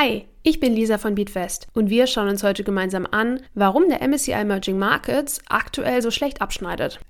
Hi, ich bin Lisa von Beatfest und wir schauen uns heute gemeinsam an, warum der MSCI Emerging Markets aktuell so schlecht abschneidet.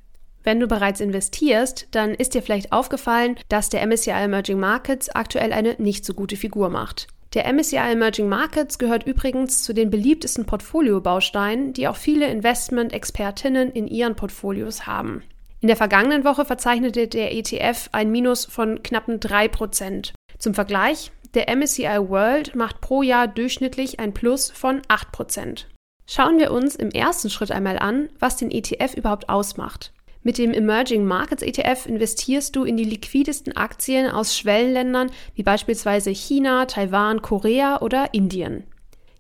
Wenn du bereits investierst, dann ist dir vielleicht aufgefallen, dass der MSCI Emerging Markets aktuell eine nicht so gute Figur macht. Der MSCI Emerging Markets gehört übrigens zu den beliebtesten Portfoliobausteinen, die auch viele Investment-Expertinnen in ihren Portfolios haben. In der vergangenen Woche verzeichnete der ETF ein Minus von knappen 3%. Zum Vergleich, der MSCI World macht pro Jahr durchschnittlich ein Plus von 8%. Schauen wir uns im ersten Schritt einmal an, was den ETF überhaupt ausmacht. Mit dem Emerging Markets ETF investierst du in die liquidesten Aktien aus Schwellenländern wie beispielsweise China, Taiwan, Korea oder Indien.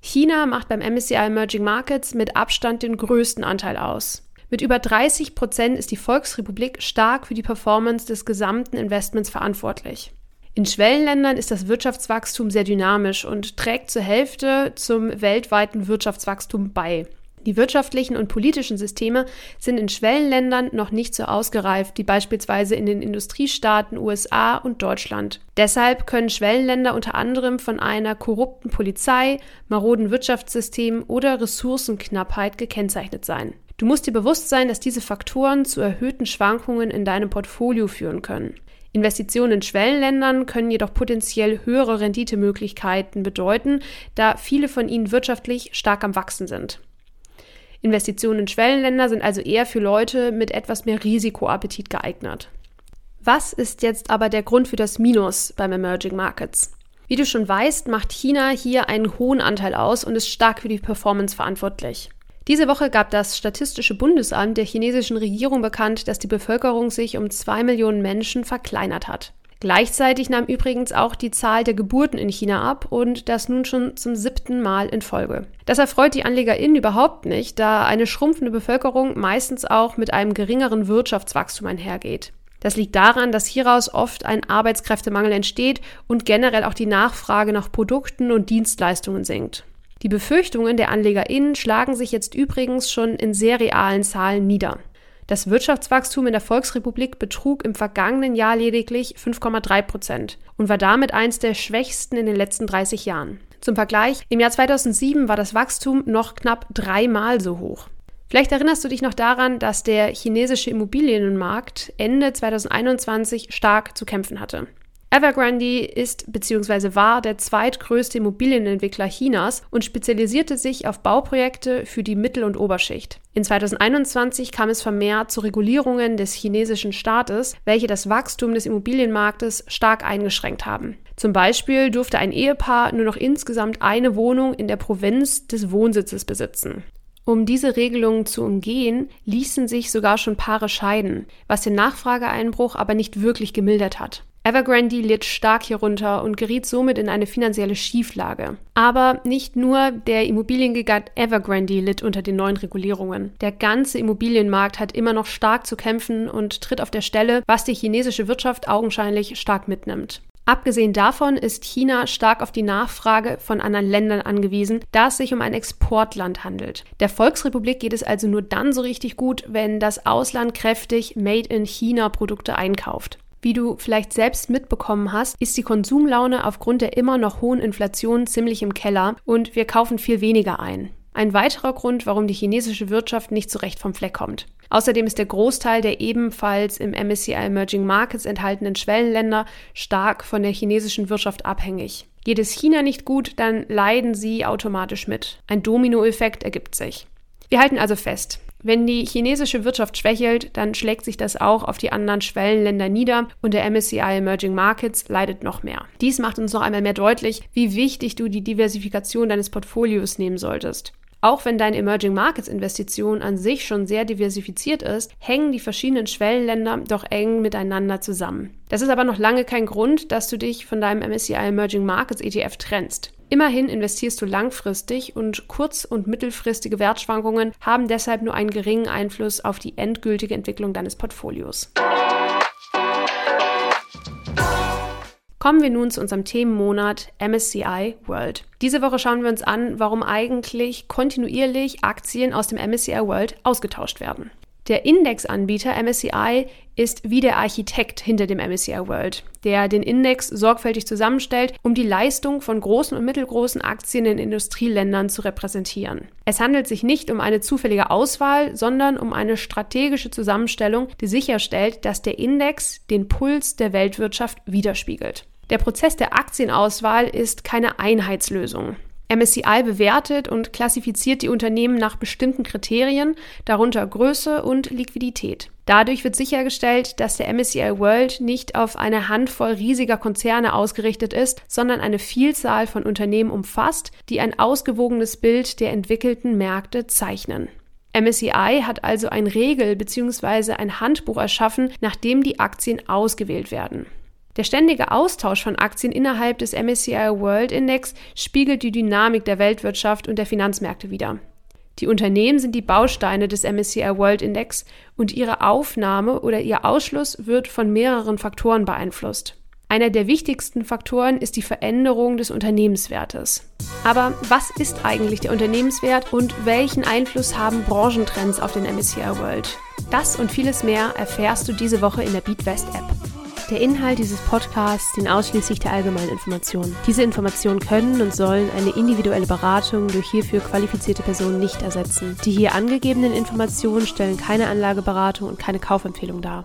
China macht beim MSCI Emerging Markets mit Abstand den größten Anteil aus. Mit über 30 Prozent ist die Volksrepublik stark für die Performance des gesamten Investments verantwortlich. In Schwellenländern ist das Wirtschaftswachstum sehr dynamisch und trägt zur Hälfte zum weltweiten Wirtschaftswachstum bei. Die wirtschaftlichen und politischen Systeme sind in Schwellenländern noch nicht so ausgereift wie beispielsweise in den Industriestaaten USA und Deutschland. Deshalb können Schwellenländer unter anderem von einer korrupten Polizei, maroden Wirtschaftssystem oder Ressourcenknappheit gekennzeichnet sein. Du musst dir bewusst sein, dass diese Faktoren zu erhöhten Schwankungen in deinem Portfolio führen können. Investitionen in Schwellenländern können jedoch potenziell höhere Renditemöglichkeiten bedeuten, da viele von ihnen wirtschaftlich stark am Wachsen sind. Investitionen in Schwellenländer sind also eher für Leute mit etwas mehr Risikoappetit geeignet. Was ist jetzt aber der Grund für das Minus beim Emerging Markets? Wie du schon weißt, macht China hier einen hohen Anteil aus und ist stark für die Performance verantwortlich. Diese Woche gab das Statistische Bundesamt der chinesischen Regierung bekannt, dass die Bevölkerung sich um zwei Millionen Menschen verkleinert hat. Gleichzeitig nahm übrigens auch die Zahl der Geburten in China ab und das nun schon zum siebten Mal in Folge. Das erfreut die AnlegerInnen überhaupt nicht, da eine schrumpfende Bevölkerung meistens auch mit einem geringeren Wirtschaftswachstum einhergeht. Das liegt daran, dass hieraus oft ein Arbeitskräftemangel entsteht und generell auch die Nachfrage nach Produkten und Dienstleistungen sinkt. Die Befürchtungen der AnlegerInnen schlagen sich jetzt übrigens schon in sehr realen Zahlen nieder. Das Wirtschaftswachstum in der Volksrepublik betrug im vergangenen Jahr lediglich 5,3 Prozent und war damit eins der schwächsten in den letzten 30 Jahren. Zum Vergleich, im Jahr 2007 war das Wachstum noch knapp dreimal so hoch. Vielleicht erinnerst du dich noch daran, dass der chinesische Immobilienmarkt Ende 2021 stark zu kämpfen hatte. Evergrande ist bzw. war der zweitgrößte Immobilienentwickler Chinas und spezialisierte sich auf Bauprojekte für die Mittel- und Oberschicht. In 2021 kam es vermehrt zu Regulierungen des chinesischen Staates, welche das Wachstum des Immobilienmarktes stark eingeschränkt haben. Zum Beispiel durfte ein Ehepaar nur noch insgesamt eine Wohnung in der Provinz des Wohnsitzes besitzen. Um diese Regelungen zu umgehen, ließen sich sogar schon Paare scheiden, was den Nachfrageeinbruch aber nicht wirklich gemildert hat. Evergrande litt stark hierunter und geriet somit in eine finanzielle Schieflage. Aber nicht nur der Immobiliengigant Evergrande litt unter den neuen Regulierungen. Der ganze Immobilienmarkt hat immer noch stark zu kämpfen und tritt auf der Stelle, was die chinesische Wirtschaft augenscheinlich stark mitnimmt. Abgesehen davon ist China stark auf die Nachfrage von anderen Ländern angewiesen, da es sich um ein Exportland handelt. Der Volksrepublik geht es also nur dann so richtig gut, wenn das Ausland kräftig Made in China Produkte einkauft. Wie du vielleicht selbst mitbekommen hast, ist die Konsumlaune aufgrund der immer noch hohen Inflation ziemlich im Keller und wir kaufen viel weniger ein. Ein weiterer Grund, warum die chinesische Wirtschaft nicht so recht vom Fleck kommt. Außerdem ist der Großteil der ebenfalls im MSCI Emerging Markets enthaltenen Schwellenländer stark von der chinesischen Wirtschaft abhängig. Geht es China nicht gut, dann leiden sie automatisch mit. Ein Dominoeffekt ergibt sich. Wir halten also fest, wenn die chinesische Wirtschaft schwächelt, dann schlägt sich das auch auf die anderen Schwellenländer nieder und der MSCI Emerging Markets leidet noch mehr. Dies macht uns noch einmal mehr deutlich, wie wichtig du die Diversifikation deines Portfolios nehmen solltest. Auch wenn deine Emerging Markets Investition an sich schon sehr diversifiziert ist, hängen die verschiedenen Schwellenländer doch eng miteinander zusammen. Das ist aber noch lange kein Grund, dass du dich von deinem MSCI Emerging Markets ETF trennst. Immerhin investierst du langfristig und kurz- und mittelfristige Wertschwankungen haben deshalb nur einen geringen Einfluss auf die endgültige Entwicklung deines Portfolios. Kommen wir nun zu unserem Themenmonat MSCI World. Diese Woche schauen wir uns an, warum eigentlich kontinuierlich Aktien aus dem MSCI World ausgetauscht werden. Der Indexanbieter MSCI ist wie der Architekt hinter dem MSCI World, der den Index sorgfältig zusammenstellt, um die Leistung von großen und mittelgroßen Aktien in Industrieländern zu repräsentieren. Es handelt sich nicht um eine zufällige Auswahl, sondern um eine strategische Zusammenstellung, die sicherstellt, dass der Index den Puls der Weltwirtschaft widerspiegelt. Der Prozess der Aktienauswahl ist keine Einheitslösung. MSCI bewertet und klassifiziert die Unternehmen nach bestimmten Kriterien, darunter Größe und Liquidität. Dadurch wird sichergestellt, dass der MSCI World nicht auf eine Handvoll riesiger Konzerne ausgerichtet ist, sondern eine Vielzahl von Unternehmen umfasst, die ein ausgewogenes Bild der entwickelten Märkte zeichnen. MSCI hat also ein Regel- bzw. ein Handbuch erschaffen, nach dem die Aktien ausgewählt werden. Der ständige Austausch von Aktien innerhalb des MSCI World Index spiegelt die Dynamik der Weltwirtschaft und der Finanzmärkte wider. Die Unternehmen sind die Bausteine des MSCI World Index und ihre Aufnahme oder ihr Ausschluss wird von mehreren Faktoren beeinflusst. Einer der wichtigsten Faktoren ist die Veränderung des Unternehmenswertes. Aber was ist eigentlich der Unternehmenswert und welchen Einfluss haben Branchentrends auf den MSCI World? Das und vieles mehr erfährst du diese Woche in der BeatWest App. Der Inhalt dieses Podcasts dient ausschließlich der allgemeinen Information. Diese Informationen können und sollen eine individuelle Beratung durch hierfür qualifizierte Personen nicht ersetzen. Die hier angegebenen Informationen stellen keine Anlageberatung und keine Kaufempfehlung dar.